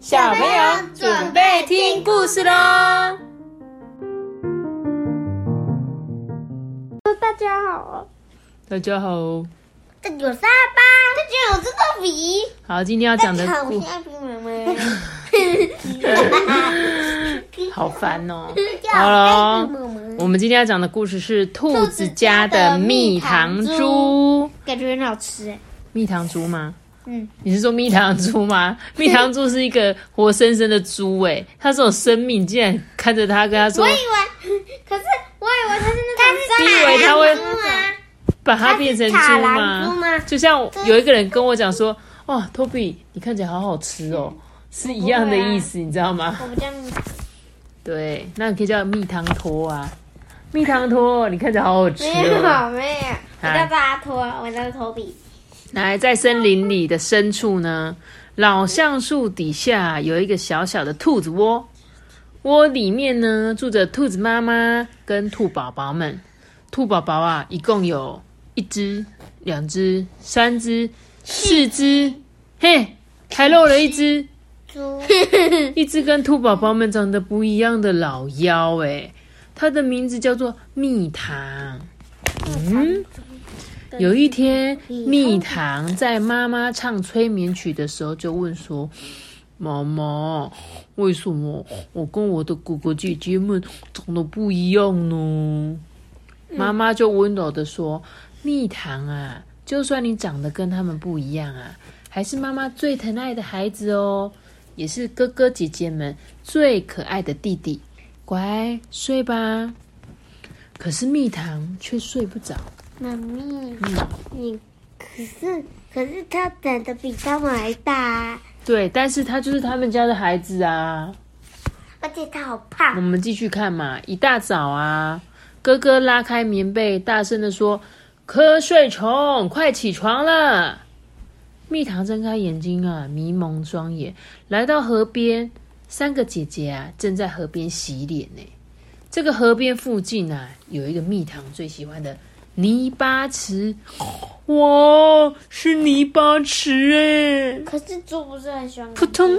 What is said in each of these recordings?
小朋友准备听故事喽！大家好，大家好，这有沙巴，这就有这个笔。好，今天要讲的好，我故现在比妈妈。好烦哦。好了，我们今天要讲的故事是兔子家的蜜糖猪。感觉很好吃哎。蜜糖猪吗？嗯，你是说蜜糖猪吗？蜜糖猪是一个活生生的猪哎，它是有生命，竟然看着它跟它说我以，为，可是我以为它是那种，你以为它会？把它变成猪吗？吗就像有一个人跟我讲说，哇，托比，你看起来好好吃哦，是一样的意思，你知道吗？我们叫蜜糖，对，那你可以叫蜜糖托啊，蜜糖托，你看起来好好吃没有哦。没有，我叫巴托，我叫托比。来，在森林里的深处呢，老橡树底下有一个小小的兔子窝，窝里面呢住着兔子妈妈跟兔宝宝们。兔宝宝啊，一共有一只、两只、三只、四只，嘿，还漏了一只。猪，一只跟兔宝宝们长得不一样的老妖，哎，它的名字叫做蜜糖。嗯，有一天，蜜糖在妈妈唱催眠曲的时候，就问说：“妈妈，为什么我跟我的哥哥姐姐们长得不一样呢？”妈妈就温柔的说：“蜜糖啊，就算你长得跟他们不一样啊，还是妈妈最疼爱的孩子哦。”也是哥哥姐姐们最可爱的弟弟，乖睡吧。可是蜜糖却睡不着。妈咪，嗯，你可是可是他长得比他们还大啊，对，但是他就是他们家的孩子啊。而且他好我。们继续看嘛。一大早啊，哥哥拉开棉被，大声的说：“瞌睡虫，快起床了！”蜜糖睁开眼睛啊，迷蒙双眼，来到河边。三个姐姐啊，正在河边洗脸呢。这个河边附近啊，有一个蜜糖最喜欢的泥巴池。哇，是泥巴池哎！可是猪不是很喜欢扑通，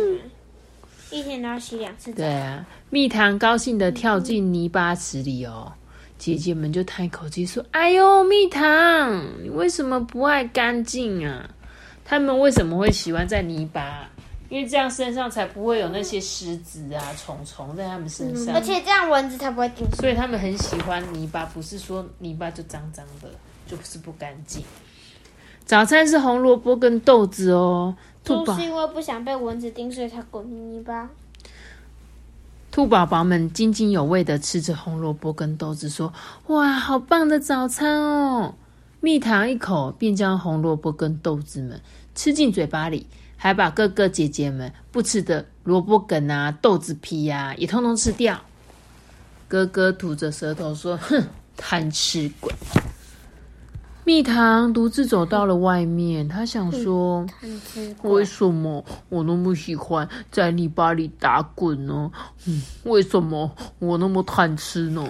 一天都要洗两次澡。对啊，蜜糖高兴的跳进泥巴池里哦。姐姐们就叹一口气说：“哎呦，蜜糖，你为什么不爱干净啊？他们为什么会喜欢在泥巴？因为这样身上才不会有那些虱子啊、虫虫在他们身上，而且这样蚊子才不会叮。所以他们很喜欢泥巴。不是说泥巴就脏脏的，就是不干净。早餐是红萝卜跟豆子哦。兔宝是因为不想被蚊子叮，所以才滚泥巴。兔宝宝们津津有味的吃着红萝卜跟豆子，说：“哇，好棒的早餐哦！”蜜糖一口便将红萝卜跟豆子们吃进嘴巴里，还把哥哥姐姐们不吃的萝卜梗啊、豆子皮呀、也通通吃掉。哥哥吐着舌头说：“哼，贪吃鬼！”蜜糖独自走到了外面，他想说：“贪吃为什么我那么喜欢在泥巴里打滚呢？嗯，为什么我那么贪吃呢？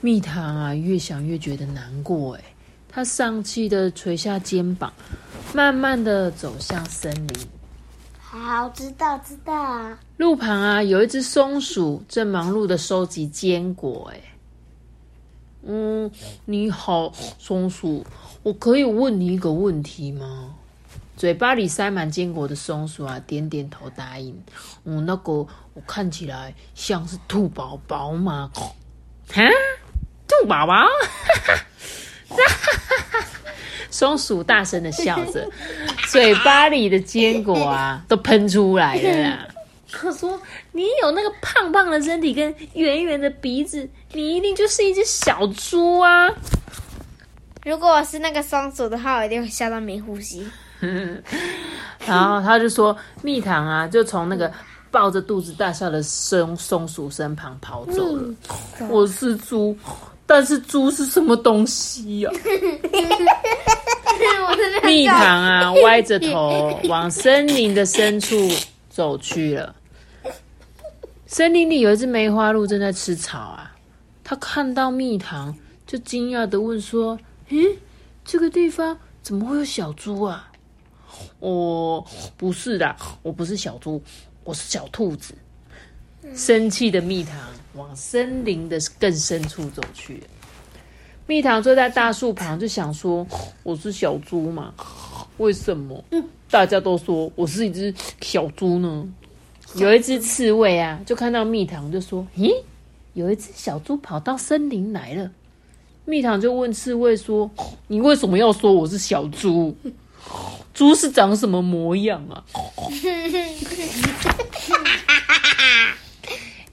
蜜糖啊，越想越觉得难过。哎，他丧气的垂下肩膀，慢慢的走向森林。好，知道知道啊。路旁啊，有一只松鼠正忙碌的收集坚果。哎，嗯，你好，松鼠，我可以问你一个问题吗？嘴巴里塞满坚果的松鼠啊，点点头答应。嗯，那个我看起来像是兔宝宝吗？哈，兔宝宝，松鼠大声的笑着，嘴巴里的坚果啊都喷出来了啦。他说：“你有那个胖胖的身体跟圆圆的鼻子，你一定就是一只小猪啊！”如果我是那个松鼠的话，我一定会笑到没呼吸。然后他就说：“蜜糖啊，就从那个抱着肚子大笑的松松鼠身旁跑走了。我是猪，但是猪是什么东西呀、蜜糖啊，歪着头往森林的深处走去了。森林里有一只梅花鹿正在吃草啊，它看到蜜糖，就惊讶的问说：“诶，这个地方怎么会有小猪啊？”哦，不是的，我不是小猪，我是小兔子。生气的蜜糖往森林的更深处走去。蜜糖坐在大树旁，就想说：“我是小猪嘛？为什么大家都说我是一只小猪呢？”有一只刺猬啊，就看到蜜糖，就说：“咦，有一只小猪跑到森林来了。”蜜糖就问刺猬说：“你为什么要说我是小猪？猪是长什么模样啊？”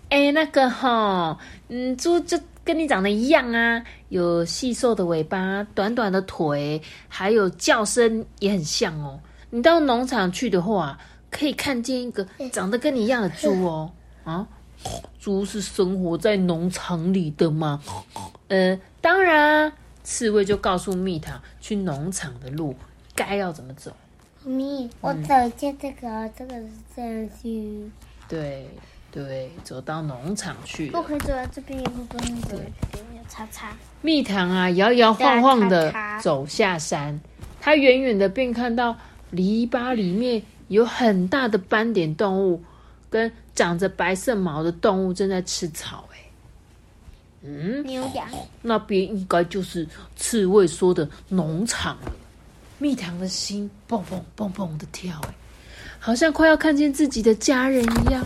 哎，那个哈，嗯，猪就跟你长得一样啊，有细瘦的尾巴，短短的腿，还有叫声也很像哦。你到农场去的话，可以看见一个长得跟你一样的猪哦。啊，猪是生活在农场里的吗？呃，当然。刺猬就告诉蜜糖，去农场的路该要怎么走。蜜，我走一下这个，这个是这样去。对。对，走到农场去。不可以走到这边，也不能走这边，有叉叉。蜜糖啊，摇摇晃晃的走下山，他远远的便看到篱笆里面有很大的斑点动物，跟长着白色毛的动物正在吃草。哎，嗯，牛羊。那边应该就是刺猬说的农场了。蜜糖的心蹦蹦蹦蹦的跳，哎，好像快要看见自己的家人一样。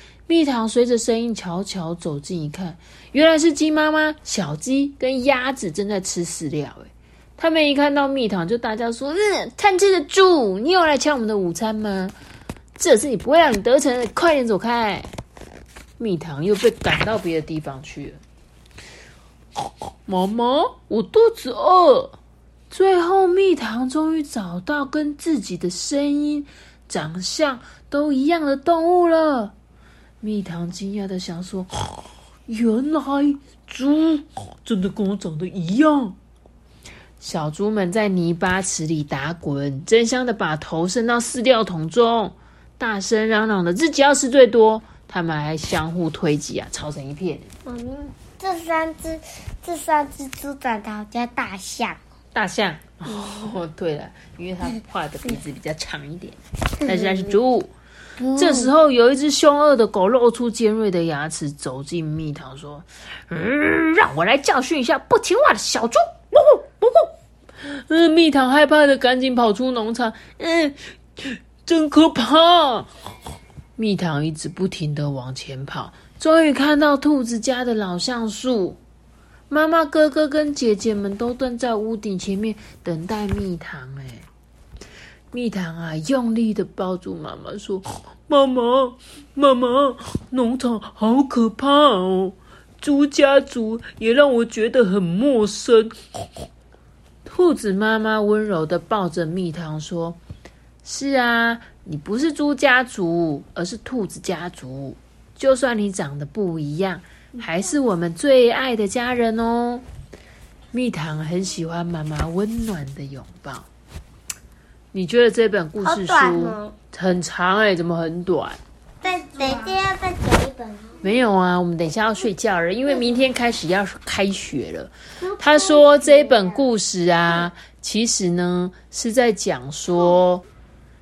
蜜糖随着声音悄悄走近，一看，原来是鸡妈妈、小鸡跟鸭子正在吃饲料。哎，他们一看到蜜糖，就大叫说：“嗯，贪吃的猪，你又来抢我们的午餐吗？这次你不会让你得逞的，快点走开！”蜜糖又被赶到别的地方去了。妈妈，我肚子饿。最后，蜜糖终于找到跟自己的声音、长相都一样的动物了。蜜糖惊讶的想说：“ 原来猪真的跟我长得一样。”小猪们在泥巴池里打滚，争相的把头伸到饲料桶中，大声嚷嚷的自己要吃最多。他们还相互推挤啊，吵成一片。妈咪，这三只这三只猪长得好像大象。大象？哦，对了，因为它画的鼻子比较长一点，但是它是猪。这时候，有一只凶恶的狗露出尖锐的牙齿，走进蜜糖，说：“嗯，让我来教训一下不听话的小猪。”呜呜呜！嗯，蜜糖害怕的赶紧跑出农场。嗯，真可怕！蜜糖一直不停的往前跑，终于看到兔子家的老橡树。妈妈、哥哥跟姐姐们都蹲在屋顶前面等待蜜糖。哎。蜜糖啊，用力的抱住妈妈，说：“妈妈，妈妈，农场好可怕哦！猪家族也让我觉得很陌生。”兔子妈妈温柔的抱着蜜糖说：“是啊，你不是猪家族，而是兔子家族。就算你长得不一样，还是我们最爱的家人哦。”蜜糖很喜欢妈妈温暖的拥抱。你觉得这本故事书很长哎？怎么很短？再等一下要再讲一本没有啊，我们等一下要睡觉了，因为明天开始要开学了。他说这一本故事啊，其实呢是在讲说，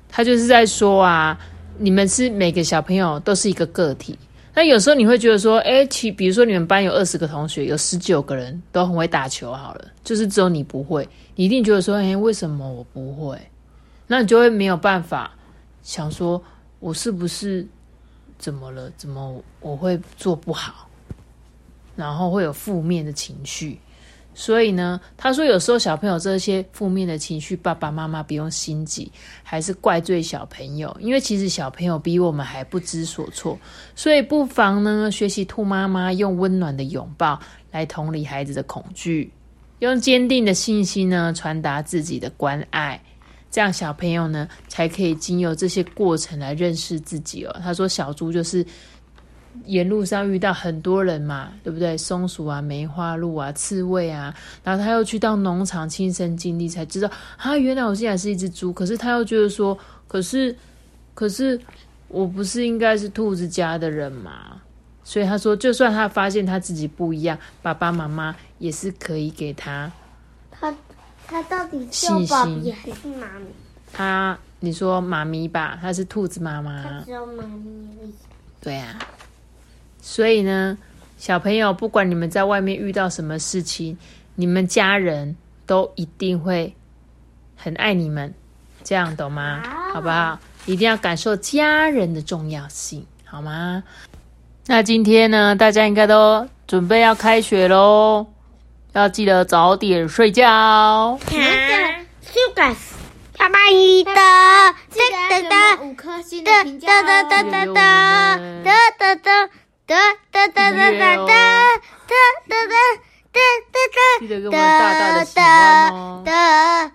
他就是在说啊，你们是每个小朋友都是一个个体。那有时候你会觉得说，哎，其比如说你们班有二十个同学，有十九个人都很会打球，好了，就是只有你不会，你一定觉得说，哎，为什么我不会？那你就会没有办法想说，我是不是怎么了？怎么我会做不好？然后会有负面的情绪。所以呢，他说有时候小朋友这些负面的情绪，爸爸妈妈不用心急，还是怪罪小朋友，因为其实小朋友比我们还不知所措。所以不妨呢，学习兔妈妈用温暖的拥抱来同理孩子的恐惧，用坚定的信心呢传达自己的关爱。这样小朋友呢才可以经由这些过程来认识自己哦。他说小猪就是沿路上遇到很多人嘛，对不对？松鼠啊、梅花鹿啊、刺猬啊，然后他又去到农场亲身经历，才知道啊，原来我现在是一只猪。可是他又觉得说，可是可是我不是应该是兔子家的人吗？所以他说，就算他发现他自己不一样，爸爸妈妈也是可以给他他到底是细爸心比还是妈咪？他。你说妈咪吧，他是兔子妈他妈，只有妈咪而已。对啊。所以呢，小朋友，不管你们在外面遇到什么事情，你们家人都一定会很爱你们，这样懂吗？好好不好？一定要感受家人的重要性，好吗？那今天呢，大家应该都准备要开学喽，要记得早点睡觉。那个 Sugar 爸爸你的记得要给哒哒我们五颗星的哒评价哒哒哒哦。哒哒哒哒哒哒哒哒哒哒哒哒哒哒哒哒哒记得给我们大大的喜欢哦。哒